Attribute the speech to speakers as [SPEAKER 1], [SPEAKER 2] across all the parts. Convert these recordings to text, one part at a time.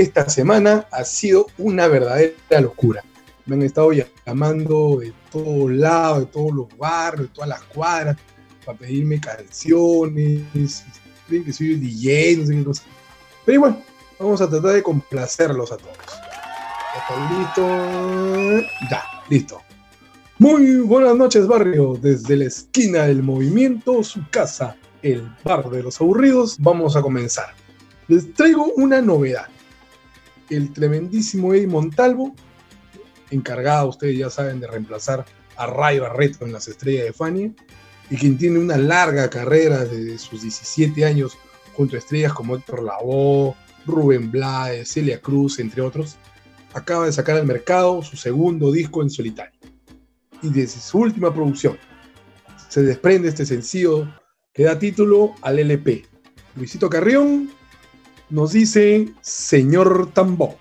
[SPEAKER 1] Esta semana ha sido una verdadera locura. Me han estado llamando de todos lados, de todos los barrios, de todas las cuadras, para pedirme canciones, creen que soy DJ, no sé qué. Pero bueno, vamos a tratar de complacerlos a todos. ¿Ya listo? Ya, listo. Muy buenas noches, barrio. Desde la esquina del movimiento, su casa, el bar de los aburridos, vamos a comenzar. Les traigo una novedad el tremendísimo Eddie Montalvo, encargado, ustedes ya saben, de reemplazar a Ray Barreto en las estrellas de Fania, y quien tiene una larga carrera desde sus 17 años junto a estrellas como Héctor Lavoe, Rubén Blades, Celia Cruz, entre otros, acaba de sacar al mercado su segundo disco en solitario. Y desde su última producción se desprende este sencillo que da título al LP. Luisito Carrión nos dice señor Tambo.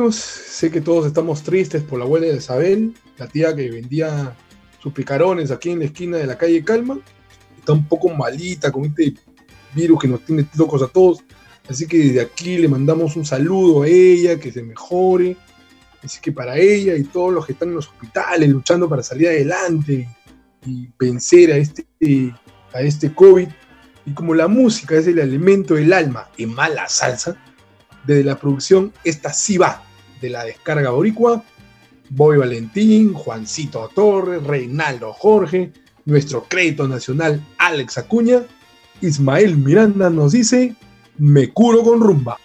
[SPEAKER 2] Amigos, sé que todos estamos tristes por la abuela de Isabel, la tía que vendía sus picarones aquí en la esquina de la calle Calma. Está un poco malita con este virus que nos tiene locos a todos. Así que desde aquí le mandamos un saludo a ella, que se mejore. Así que para ella y todos los que están en los hospitales luchando para salir adelante y, vencer a este, a este COVID, y como la música es el elemento del alma en mala salsa, desde la producción Esta sí va, de la descarga boricua, Boy Valentín, Juancito Torres, Reinaldo Jorge, nuestro crédito nacional Alex Acuña, Ismael Miranda nos dice, me curo con rumba.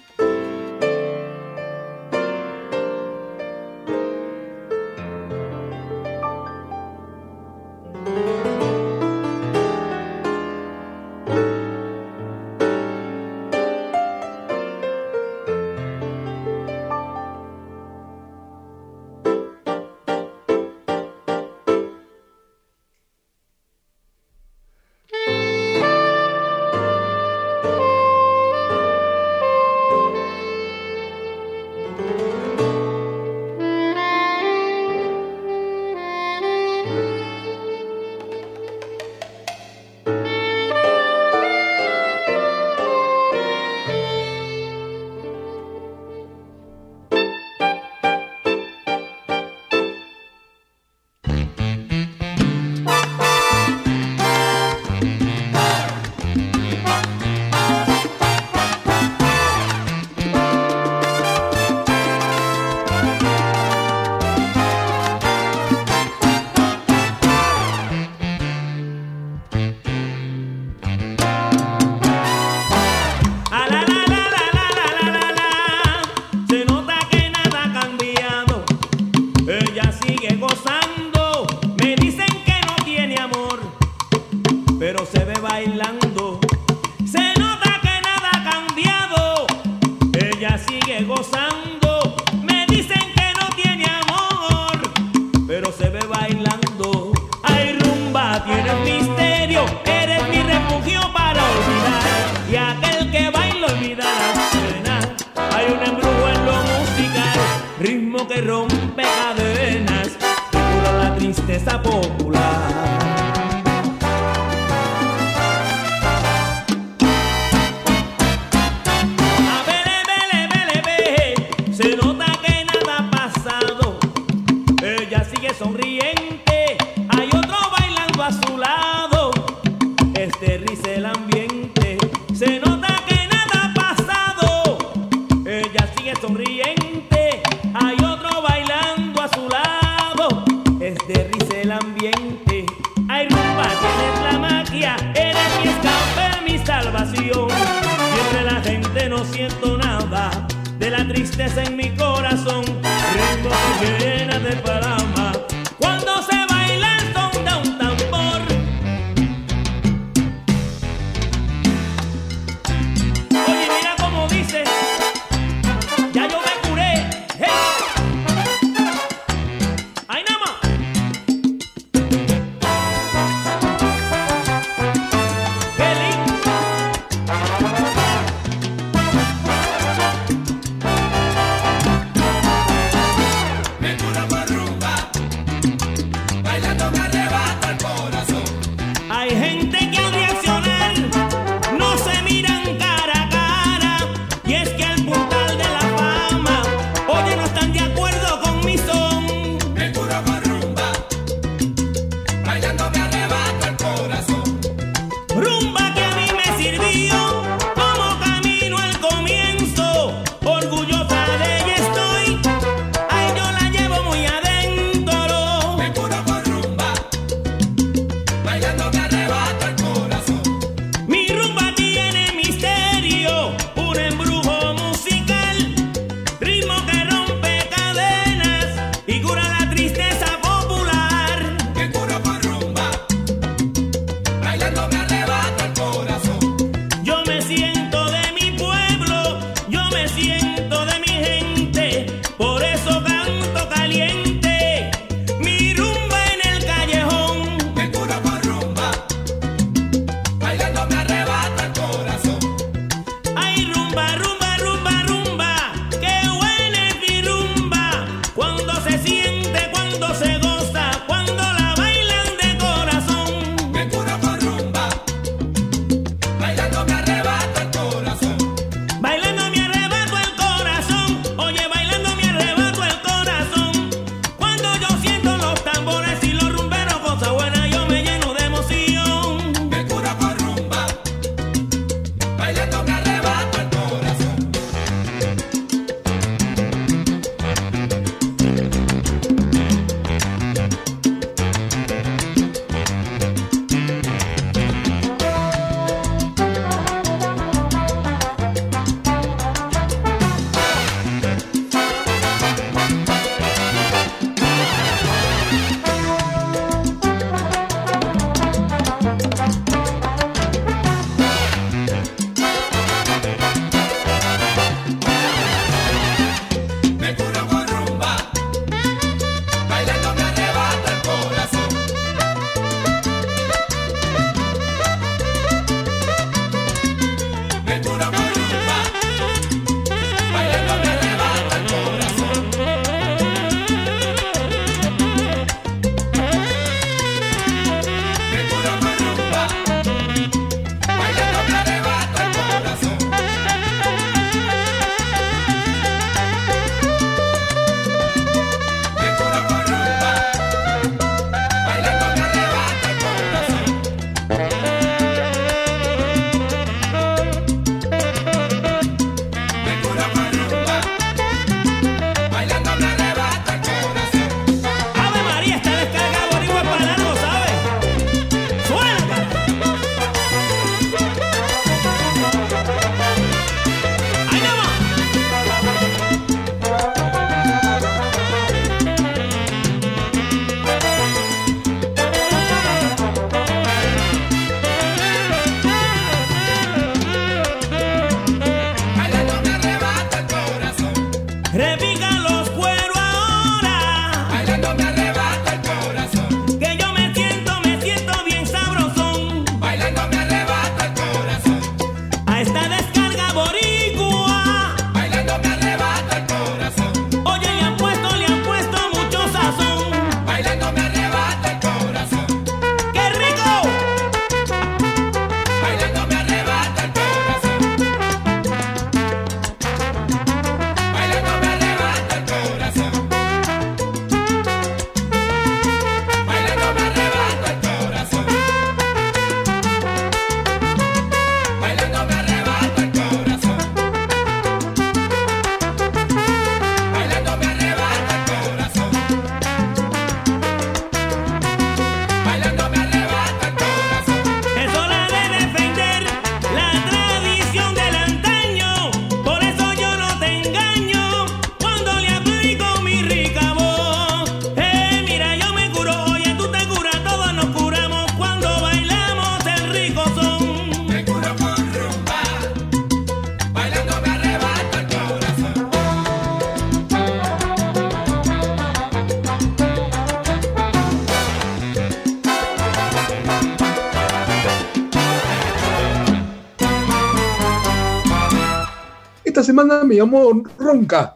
[SPEAKER 3] Me llamó Ronca,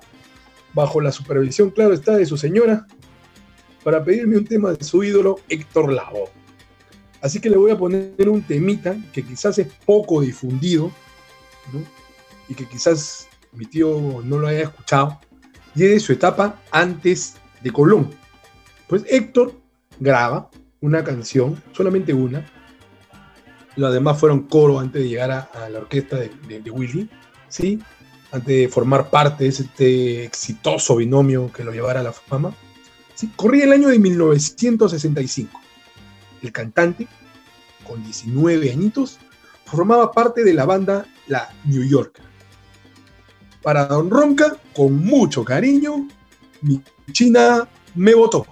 [SPEAKER 3] bajo la supervisión, claro está, de su señora, para pedirme un tema de su ídolo Héctor Lavoe. Así que le voy a poner un temita que quizás es poco difundido y que quizás mi tío no lo haya escuchado, y es de su etapa antes de Colón. Pues Héctor graba una canción, solamente una, los demás fueron coro antes de llegar a, la orquesta de, Willy, ¿sí? Antes de formar parte de este exitoso binomio que lo llevara a la fama. ¿sí? Corría el año de 1965. El cantante, con 19 añitos, formaba parte de la banda La New York. Para Don Ronca, con mucho cariño, mi China me votó.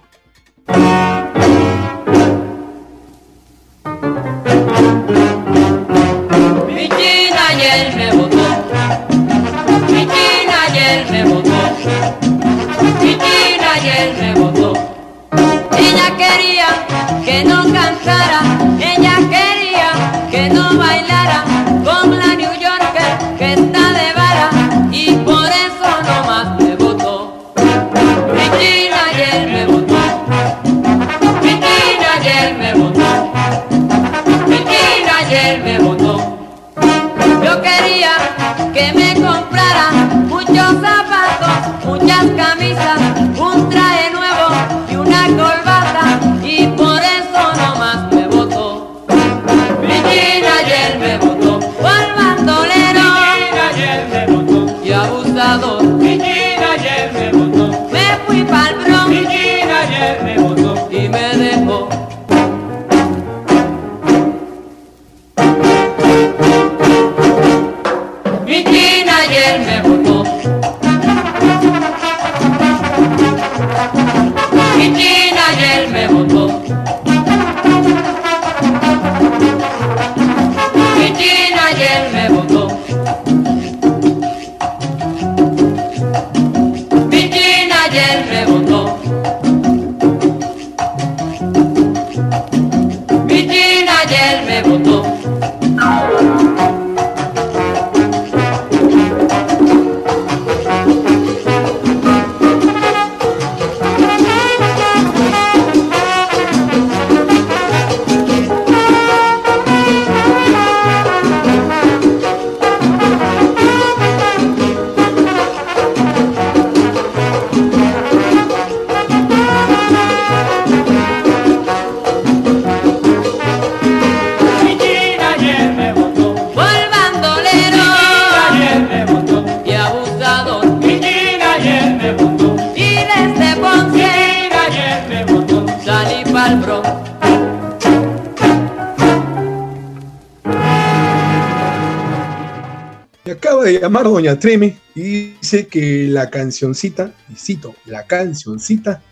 [SPEAKER 3] Llamar Doña Treme y dice que la cancioncita, y cito, la cancioncita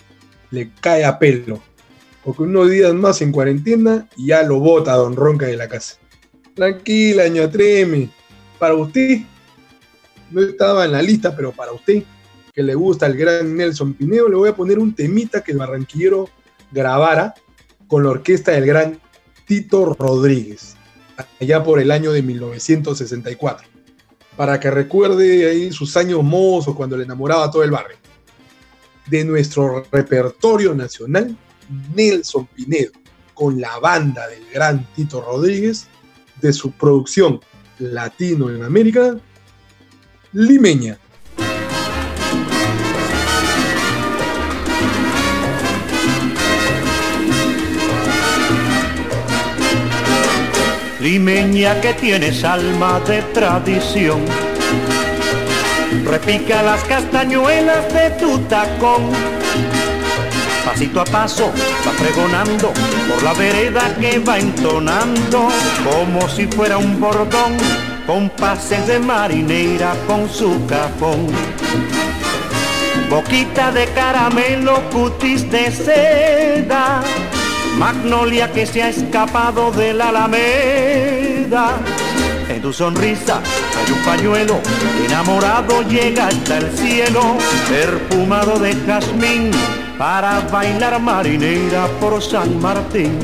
[SPEAKER 3] le cae a pelo. Porque unos días más en cuarentena y ya lo bota Don Ronca de la casa. Tranquila, Doña Treme. Para usted, no estaba en la lista, pero para usted, que le gusta el gran Nelson Pinedo, le voy a poner un temita que el barranquillero grabara con la orquesta del gran Tito Rodríguez, allá por el año de 1964 para que recuerde ahí sus años mozos cuando le enamoraba a todo el barrio. De nuestro repertorio nacional, Nelson Pinedo, con la banda del gran Tito Rodríguez, de su producción Latino en América, Limeña.
[SPEAKER 4] Limeña que tienes alma de tradición. Repica las castañuelas de tu tacón. Pasito a paso va pregonando por la vereda que va entonando como si fuera un bordón con pases de marinera con su cajón. Boquita de caramelo, cutis de seda magnolia que se ha escapado de la alameda. En tu sonrisa hay un pañuelo, enamorado llega hasta el cielo, perfumado de jazmín, para bailar marinera por San Martín.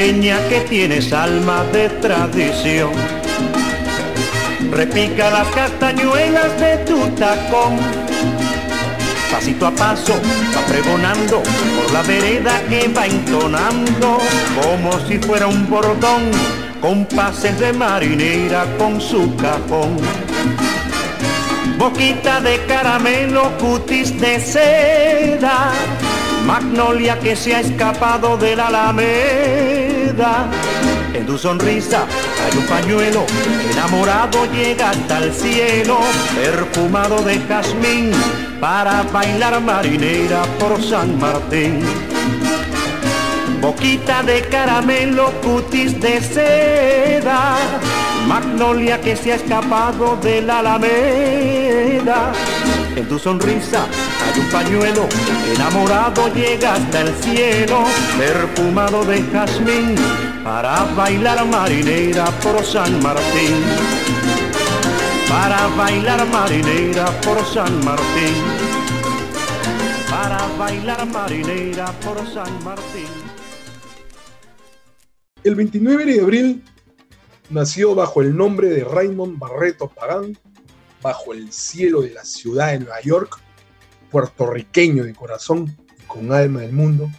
[SPEAKER 4] Limeña que tienes alma de tradición. Repica las castañuelas de tu tacón. Pasito a paso va pregonando por la vereda que va entonando como si fuera un bordón con pases de marinera con su cajón. Boquita de caramelo, cutis de seda, magnolia que se ha escapado de la. En tu sonrisa hay un pañuelo, enamorado llega hasta el cielo, perfumado de jazmín, para bailar marinera por San Martín. Boquita de caramelo, cutis de seda, magnolia que se ha escapado de la alameda. En tu sonrisa hay un pañuelo, enamorado llega hasta el cielo, perfumado de jazmín, para bailar marinera por San Martín. Para bailar marinera por San Martín. Para bailar marinera por San Martín.
[SPEAKER 3] El 29 de abril nació bajo el nombre de Raymond Barreto Pagán, bajo el cielo de la ciudad de Nueva York, puertorriqueño de corazón con alma del mundo.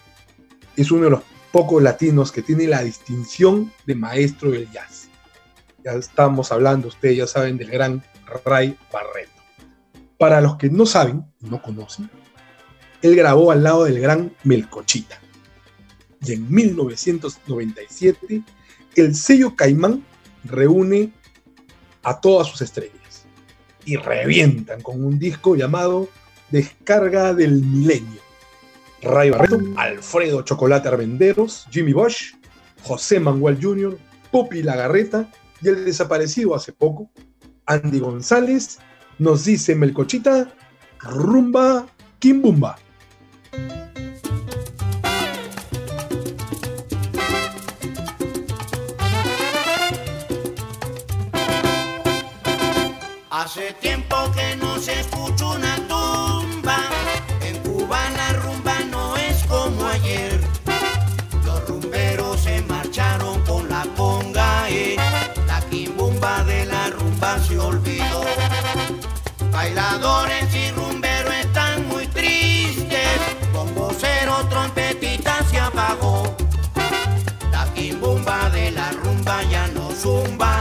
[SPEAKER 3] Es uno de los pocos latinos que tiene la distinción de maestro del jazz. Ya estamos hablando, ustedes ya saben, del gran Ray Barreto. Para los que no saben, no conocen, él grabó al lado del gran Melcochita y en 1997 el sello Caimán reúne a todas sus estrellas y revientan con un disco llamado Descarga del Milenio. Ray Barreto, Alfredo Chocolate Armenderos, Jimmy Bosch, José Manuel Jr., Pupi Lagarreta y el desaparecido hace poco, Andy González, nos dice Melcochita, Rumba Kimbumba.
[SPEAKER 5] Hace tiempo que no se ya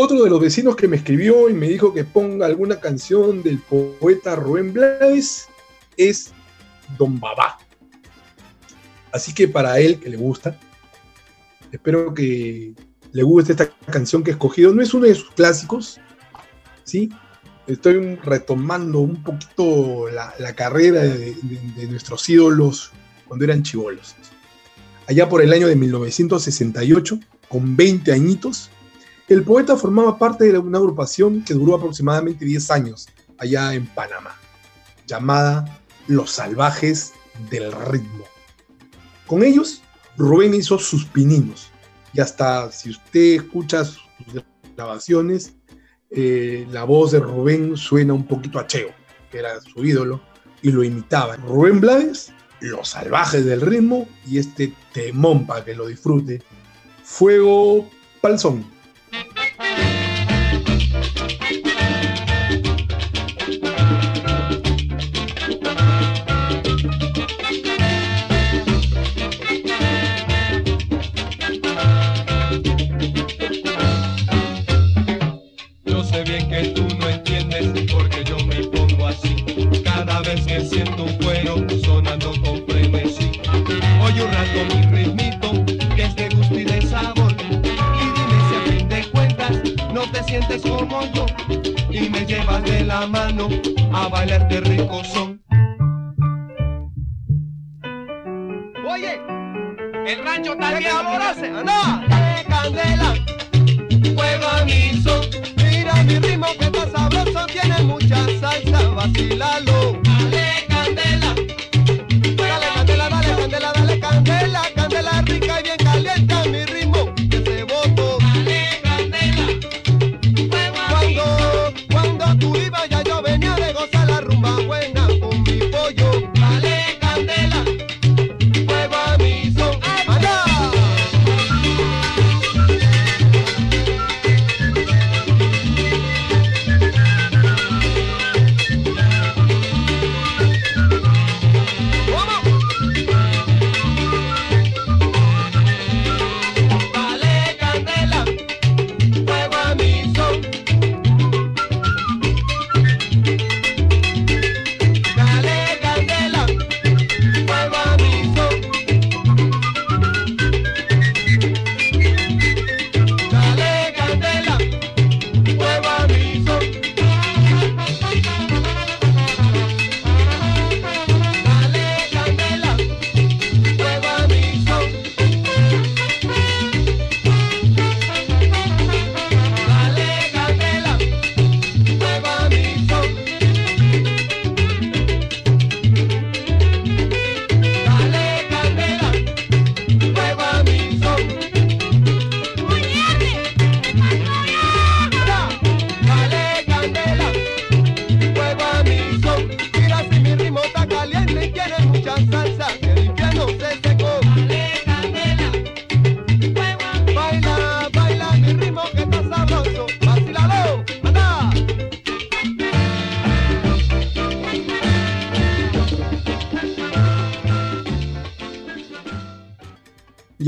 [SPEAKER 3] Otro de los vecinos que me escribió y me dijo que ponga alguna canción del poeta Rubén Blades es Don Babá. Así que para él, que le gusta, espero que le guste esta canción que he escogido. No es uno de sus clásicos, ¿sí? Estoy retomando un poquito la, carrera de, de, nuestros ídolos cuando eran chivolos. Allá por el año de 1968, con 20 añitos, el poeta formaba parte de una agrupación que duró aproximadamente 10 años allá en Panamá, llamada Los Salvajes del Ritmo. Con ellos, Rubén hizo sus pininos. Y hasta si usted escucha sus grabaciones, eh, la voz de Rubén suena un poquito a Cheo, que era su ídolo, y lo imitaba. Rubén Blades, Los Salvajes del Ritmo y este temón para que lo disfrute. Fuego Palzón.
[SPEAKER 6] Uh...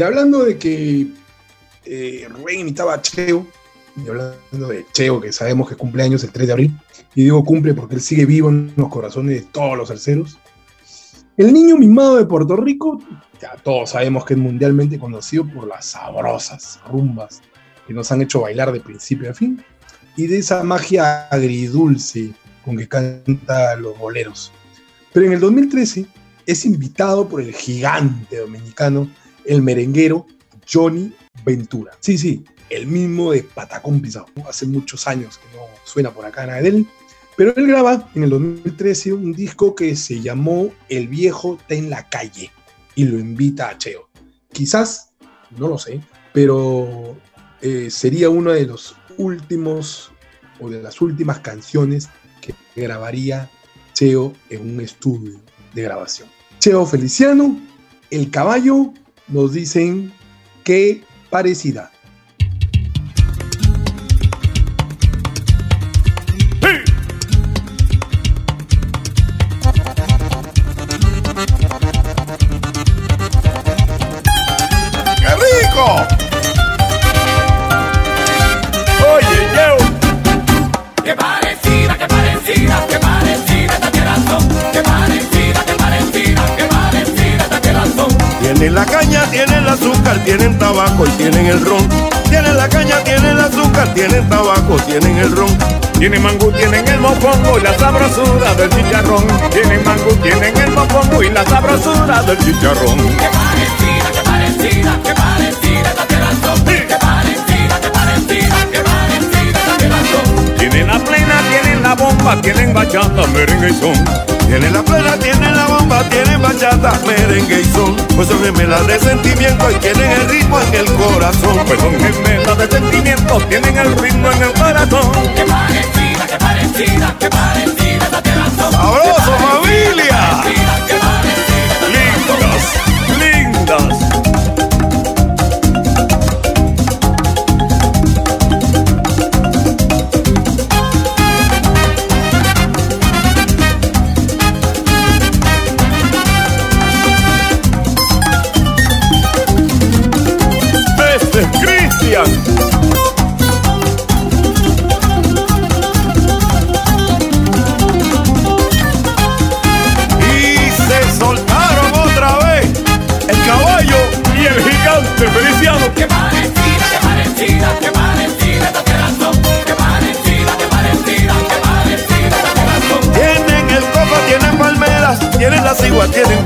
[SPEAKER 6] Y
[SPEAKER 3] hablando de que eh, Rubén imitaba a Cheo, y hablando de Cheo, que sabemos que cumple años el 3 de abril, y digo cumple porque él sigue vivo en los corazones de todos los arceros. El niño mimado de Puerto Rico, ya todos sabemos que es mundialmente conocido por las sabrosas rumbas que nos han hecho bailar de principio a fin, y de esa magia agridulce con que canta los boleros. Pero en el 2013 es invitado por el gigante dominicano el merenguero Johnny Ventura. Sí, sí, el mismo de Patacón Pisado. Hace muchos años que no suena por acá nada de él. Pero él graba en el 2013 un disco que se llamó El viejo está en la calle y lo invita a Cheo. Quizás, no lo sé, pero eh, sería uno de los últimos o de las últimas canciones que grabaría Cheo en un estudio de grabación. Cheo Feliciano, el caballo, nos dicen que parecida.
[SPEAKER 1] Tienen tabaco y tienen el ron. Tienen la caña, tienen el azúcar, tienen tabaco, tienen el ron.
[SPEAKER 7] Tienen mangú, tienen el mofongo y la sabrosura del chicharrón. Tienen mangú, tienen el mofongo y la sabrosura del chicharrón.
[SPEAKER 8] Qué parecida, qué parecida, qué parecida esta tierra son. Qué parecida, qué parecida, qué parecida esta tierra son.
[SPEAKER 7] Tienen la plena, tienen la bomba, tienen bachata, merengue y son.
[SPEAKER 1] Tienen la plena, tienen la bomba, tienen bachata, merengue y son. Pues son gemelas de sentimiento y tienen el ritmo en el corazón.
[SPEAKER 7] Pues son gemelas de sentimientos, tienen el ritmo en el corazón.
[SPEAKER 8] Qué parecida, qué parecida, qué parecida esta tierra son.
[SPEAKER 1] ¡Sabroso, familia!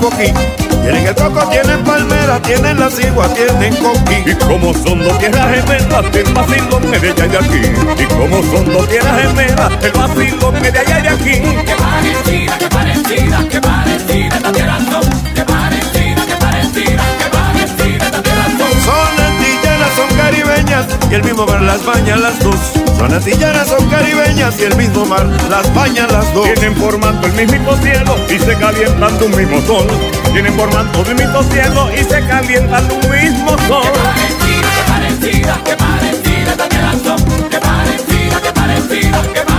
[SPEAKER 1] Coquí. Tienen el coco, tienen palmeras, tienen la cigua, tienen coquí.
[SPEAKER 7] Y como son dos tierras gemelas, el vacilón me de allá y de aquí. Y como son dos tierras gemelas, el vacilón me de allá y de aquí.
[SPEAKER 8] Qué parecida, qué parecida, qué parecida esta tierra son. Qué parecida,
[SPEAKER 1] caribeñas y el mismo mar las baña las dos. Son antillanas, son caribeñas y el mismo mar las baña las dos.
[SPEAKER 7] Tienen formando el mismo cielo y se calientan de un mismo sol. Tienen formando el mismo cielo y se calientan de un mismo sol.
[SPEAKER 8] parecida, qué parecida, qué parecida tierra son. Qué parecida, qué parecida, qué parecida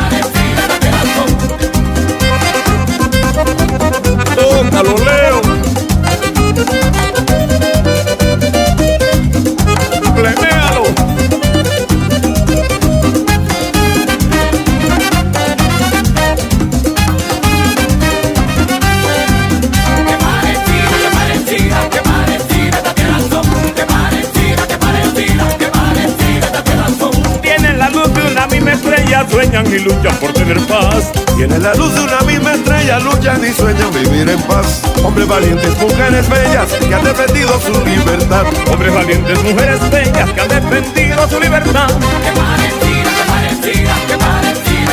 [SPEAKER 1] Hombres valientes, mujeres bellas que han defendido su libertad.
[SPEAKER 7] Hombres valientes, mujeres bellas que han defendido su libertad.
[SPEAKER 8] Qué parecida, qué parecida, qué parecida.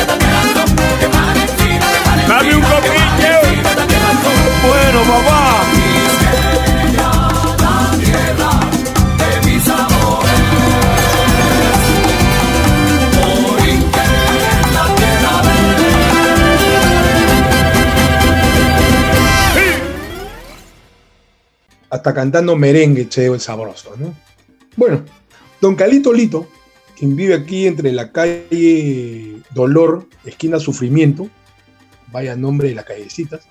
[SPEAKER 8] Qué parecida.
[SPEAKER 7] Dame un coquillo.
[SPEAKER 1] Bueno, papá.
[SPEAKER 3] Hasta cantando merengue, Cheo, el sabroso, ¿no? Bueno, don Calito Lito, quien vive aquí entre la calle Dolor, esquina Sufrimiento, vaya nombre de las callecitas,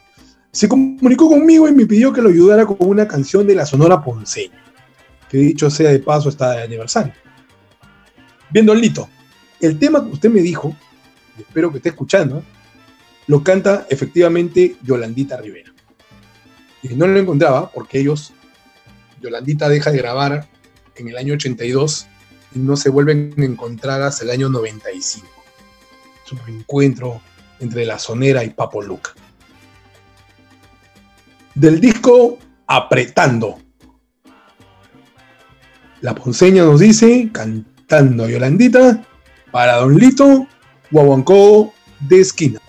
[SPEAKER 3] se comunicó conmigo y me pidió que lo ayudara con una canción de la Sonora Ponceña, que dicho sea de paso está de aniversario. Bien, don Lito, el tema que usted me dijo, y espero que esté escuchando, lo canta efectivamente Yolandita Rivera. Y no lo encontraba porque ellos, Yolandita deja de grabar en el año 82 y no se vuelven a encontrar hasta el año 95. Es un encuentro entre la sonera y Papo Luca. Del disco Apretando. La ponceña nos dice, cantando Yolandita, para Don Lito, Guaguancó de esquina.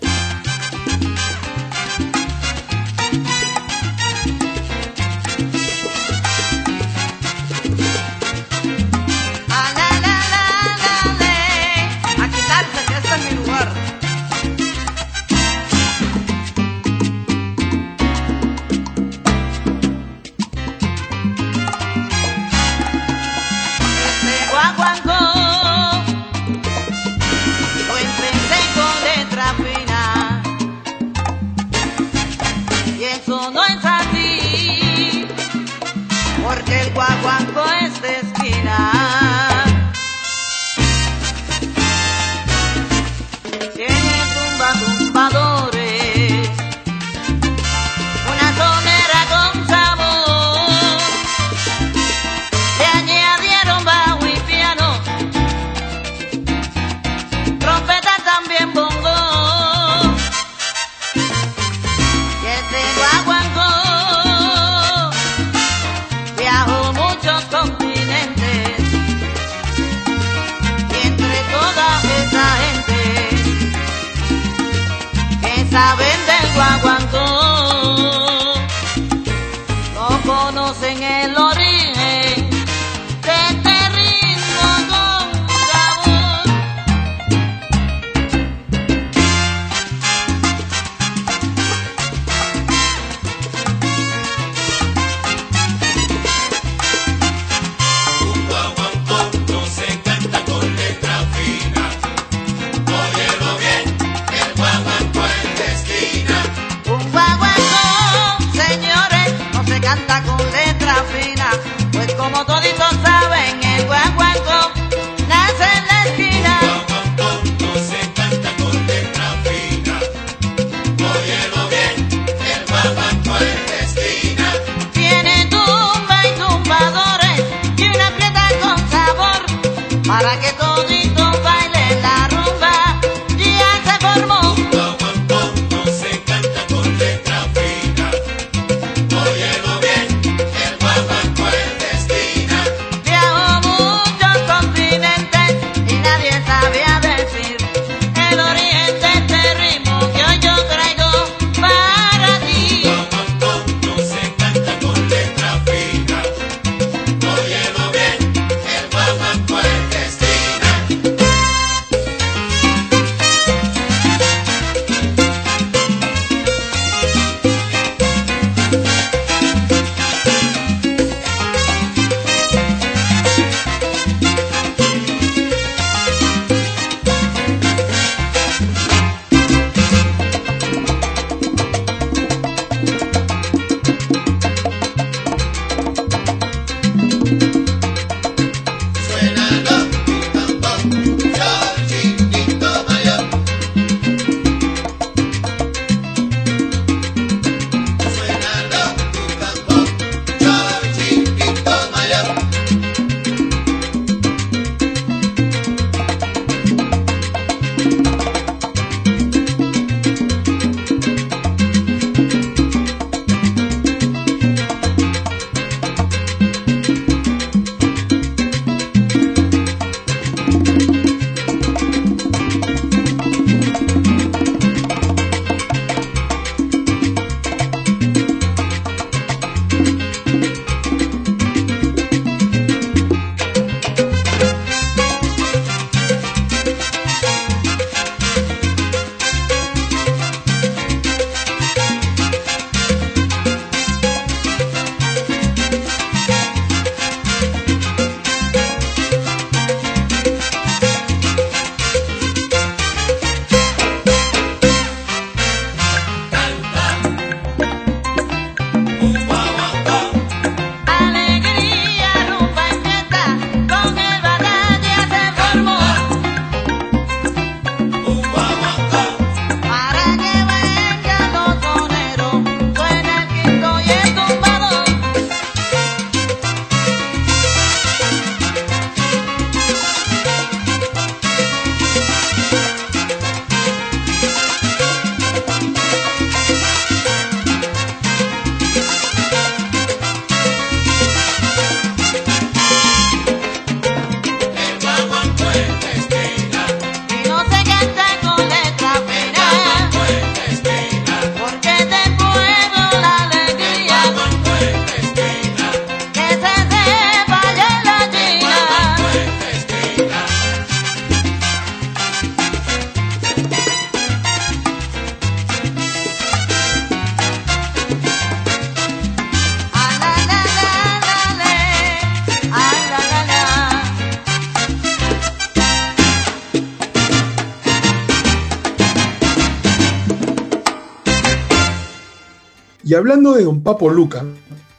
[SPEAKER 3] Y hablando de don Papo Luca,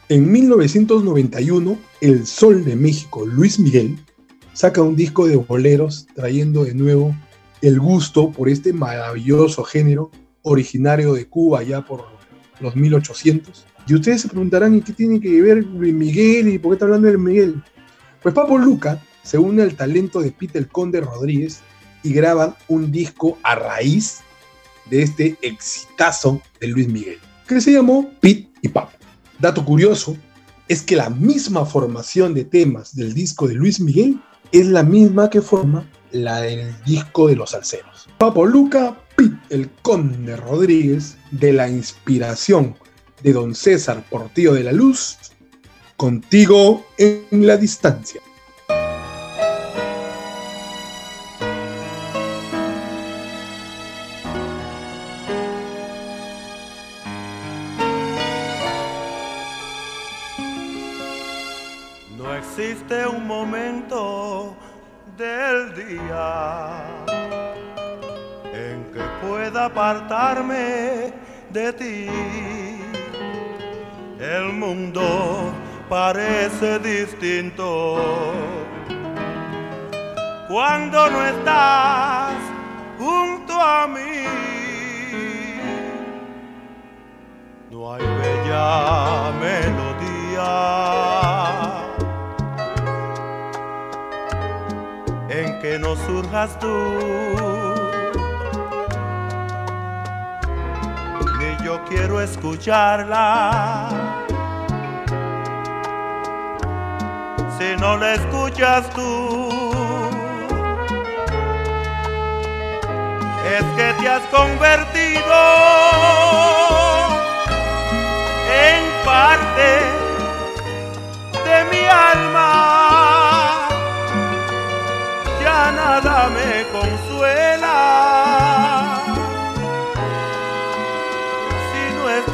[SPEAKER 3] en 1991, el Sol de México, Luis Miguel, saca un disco de boleros trayendo de nuevo el gusto por este maravilloso género originario de Cuba ya por los 1800. Y ustedes se preguntarán, ¿y qué tiene que ver Luis Miguel y por qué está hablando de Miguel? Pues Papo Luca se une al talento de Peter Conde Rodríguez y graban un disco a raíz de este exitazo de Luis Miguel, que se llamó Pit y Papo. Dato curioso es que la misma formación de temas del disco de Luis Miguel es la misma que forma la del disco de los salseros. Papo Luca, Pit el Conde Rodríguez, de la inspiración de don César Portillo de la Luz, contigo en la distancia.
[SPEAKER 9] Ti. El mundo parece distinto cuando no estás junto a mí. No hay bella melodía en que no surjas tú. Quiero escucharla. Si no la escuchas tú, es que te has convertido en parte de mi alma. Ya nada me consuela.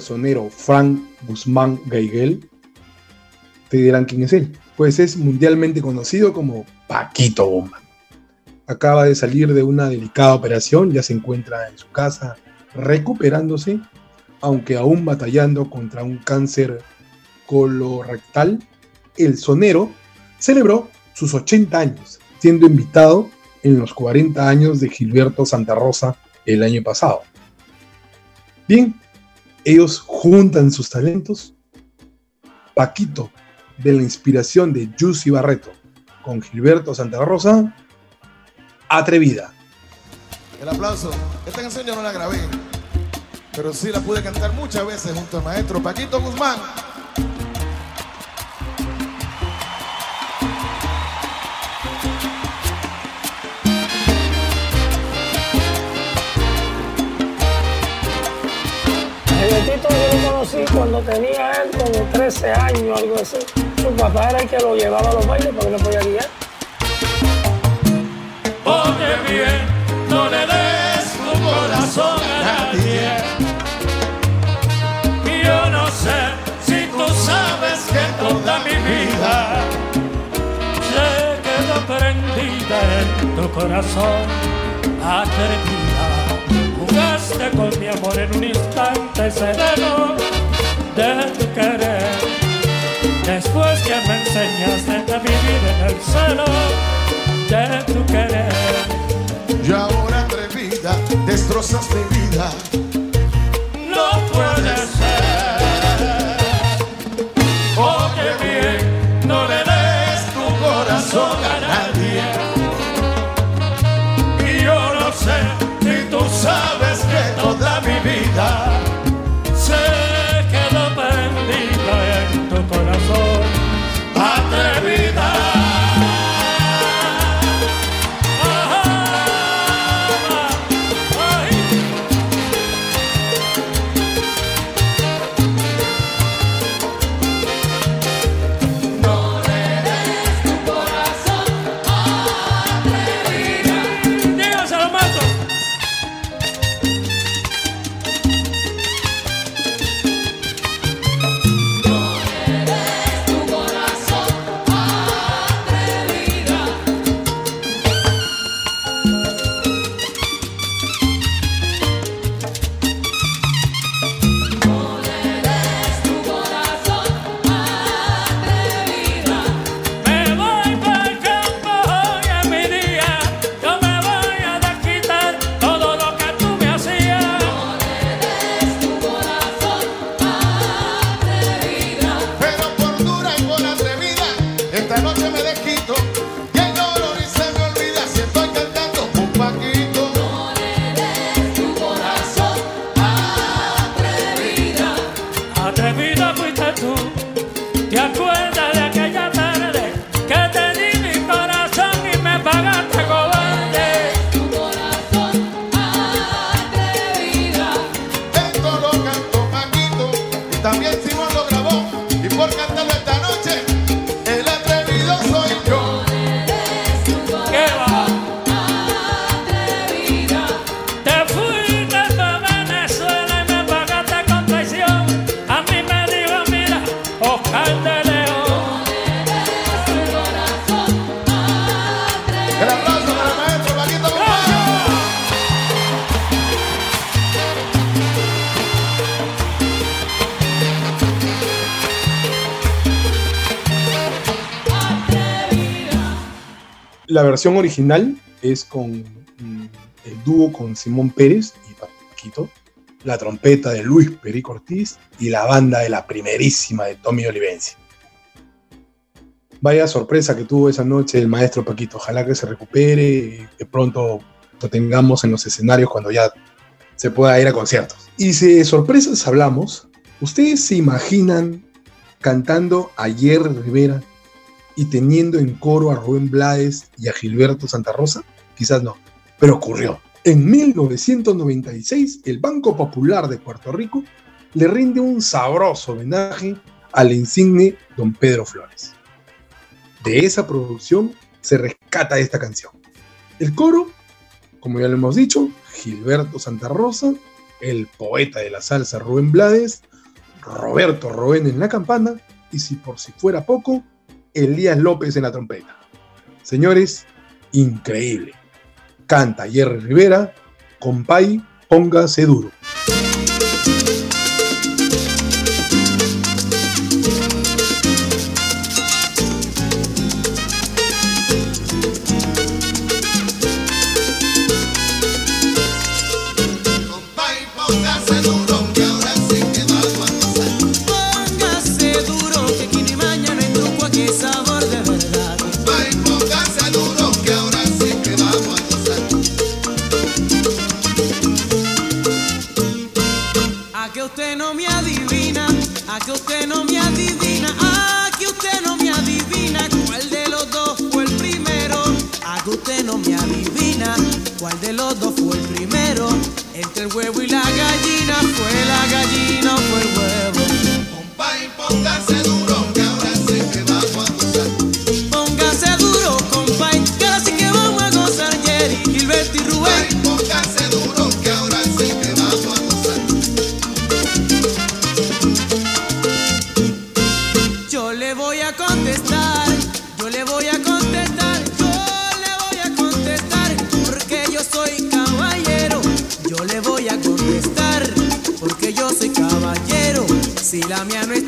[SPEAKER 3] Sonero Frank Guzmán Gaiguel, te dirán quién es él. Pues es mundialmente conocido como Paquito Bomba. Acaba de salir de una delicada operación, ya se encuentra en su casa recuperándose, aunque aún batallando contra un cáncer colorectal. El sonero celebró sus 80 años, siendo invitado en los 40 años de Gilberto Santa Rosa el año pasado. Bien, ellos juntan sus talentos. Paquito, de la inspiración de Juicy Barreto, con Gilberto Santa Rosa, atrevida.
[SPEAKER 10] El aplauso. Esta canción yo no la grabé. pero sí la pude cantar muchas veces junto al maestro Paquito Guzmán.
[SPEAKER 11] Conocí cuando tenía él como 13 años, algo así. Su papá era el que lo llevaba a los bailes porque no podía guiar.
[SPEAKER 8] Oye bien, no le des tu corazón a nadie. Y yo no sé si tú sabes que toda mi vida se quedó prendida en tu corazón atrevida. Jugaste con mi amor en un instante sereno de tu querer. Después que me enseñaste a vivir en el celo de tu querer.
[SPEAKER 10] Y ahora atrevida, destrozas mi vida.
[SPEAKER 3] Original es con mm, el dúo con Simón Pérez y Paquito, la trompeta de Luis Perico Ortiz y la banda de la primerísima de Tommy Olivencia. Vaya sorpresa que tuvo esa noche el maestro Paquito. Ojalá que se recupere y que pronto lo tengamos en los escenarios cuando ya se pueda ir a conciertos. Y si de sorpresas hablamos, ¿ustedes se imaginan cantando a Jerry Rivera y teniendo en coro a Rubén Blades y a Gilberto Santa Rosa? Quizás no, pero ocurrió. En 1996, el Banco Popular de Puerto Rico le rinde un sabroso homenaje al insigne Don Pedro Flores. De esa producción se rescata esta canción. El coro, como ya lo hemos dicho, Gilberto Santa Rosa, el poeta de la salsa Rubén Blades, Roberto Roen en la campana y si por si fuera poco, Elías López en la trompeta. Señores, increíble. Canta Jerry Rivera, compay, póngase duro.
[SPEAKER 12] ¿Cuál de los dos fue el primero? Entre el huevo y la gallina fue la gallina. la mía no está.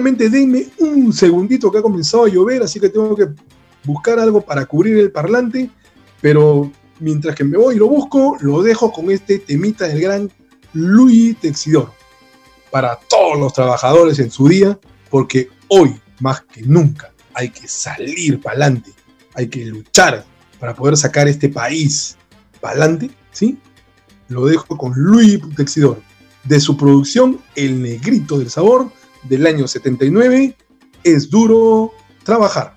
[SPEAKER 3] solamente un segundito que ha comenzado a llover, así que tengo que buscar algo para cubrir el parlante, pero mientras que me voy y lo busco, lo dejo con este temita del gran Luis Texidor. Para todos los trabajadores en su día, porque hoy más que nunca hay que salir para adelante, hay que luchar para poder sacar este país para adelante, ¿sí? Lo dejo con Luis Texidor, de su producción El Negrito del Sabor, del año 79, es duro trabajar.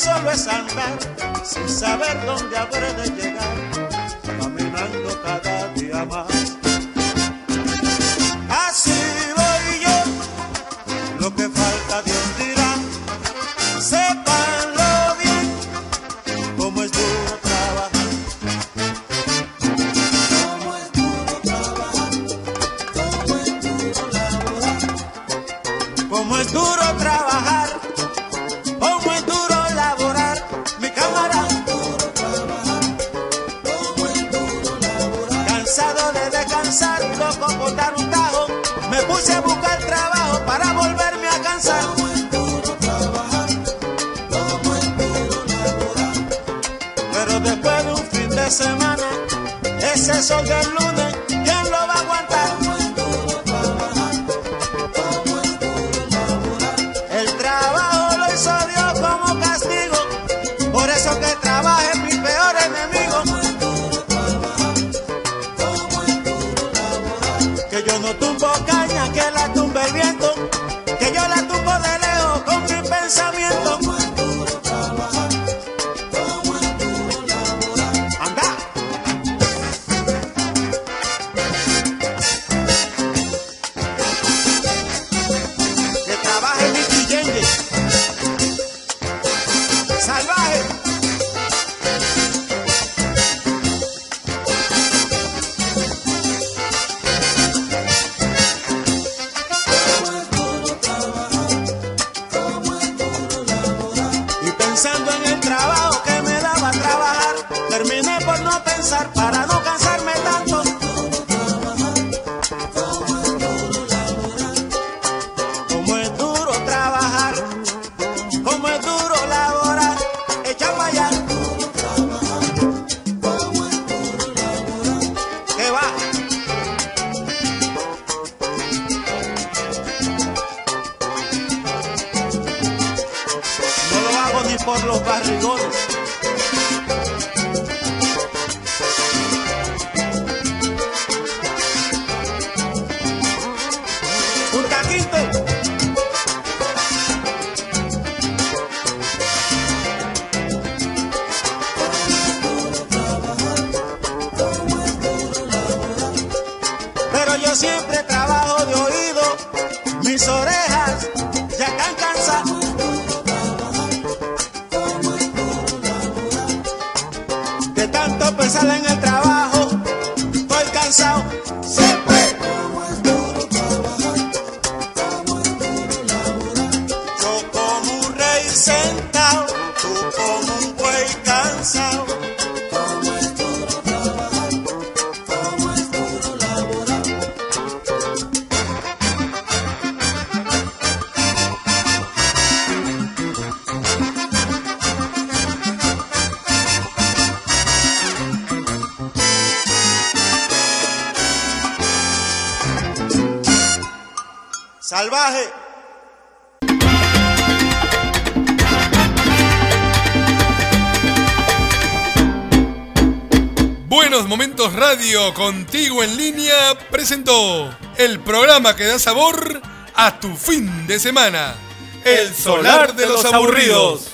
[SPEAKER 13] solo es andar sin saber dónde habré de llegar, caminando cada día más. para
[SPEAKER 3] Contigo en línea presentó el programa que da sabor a tu fin de semana. El solar de los aburridos.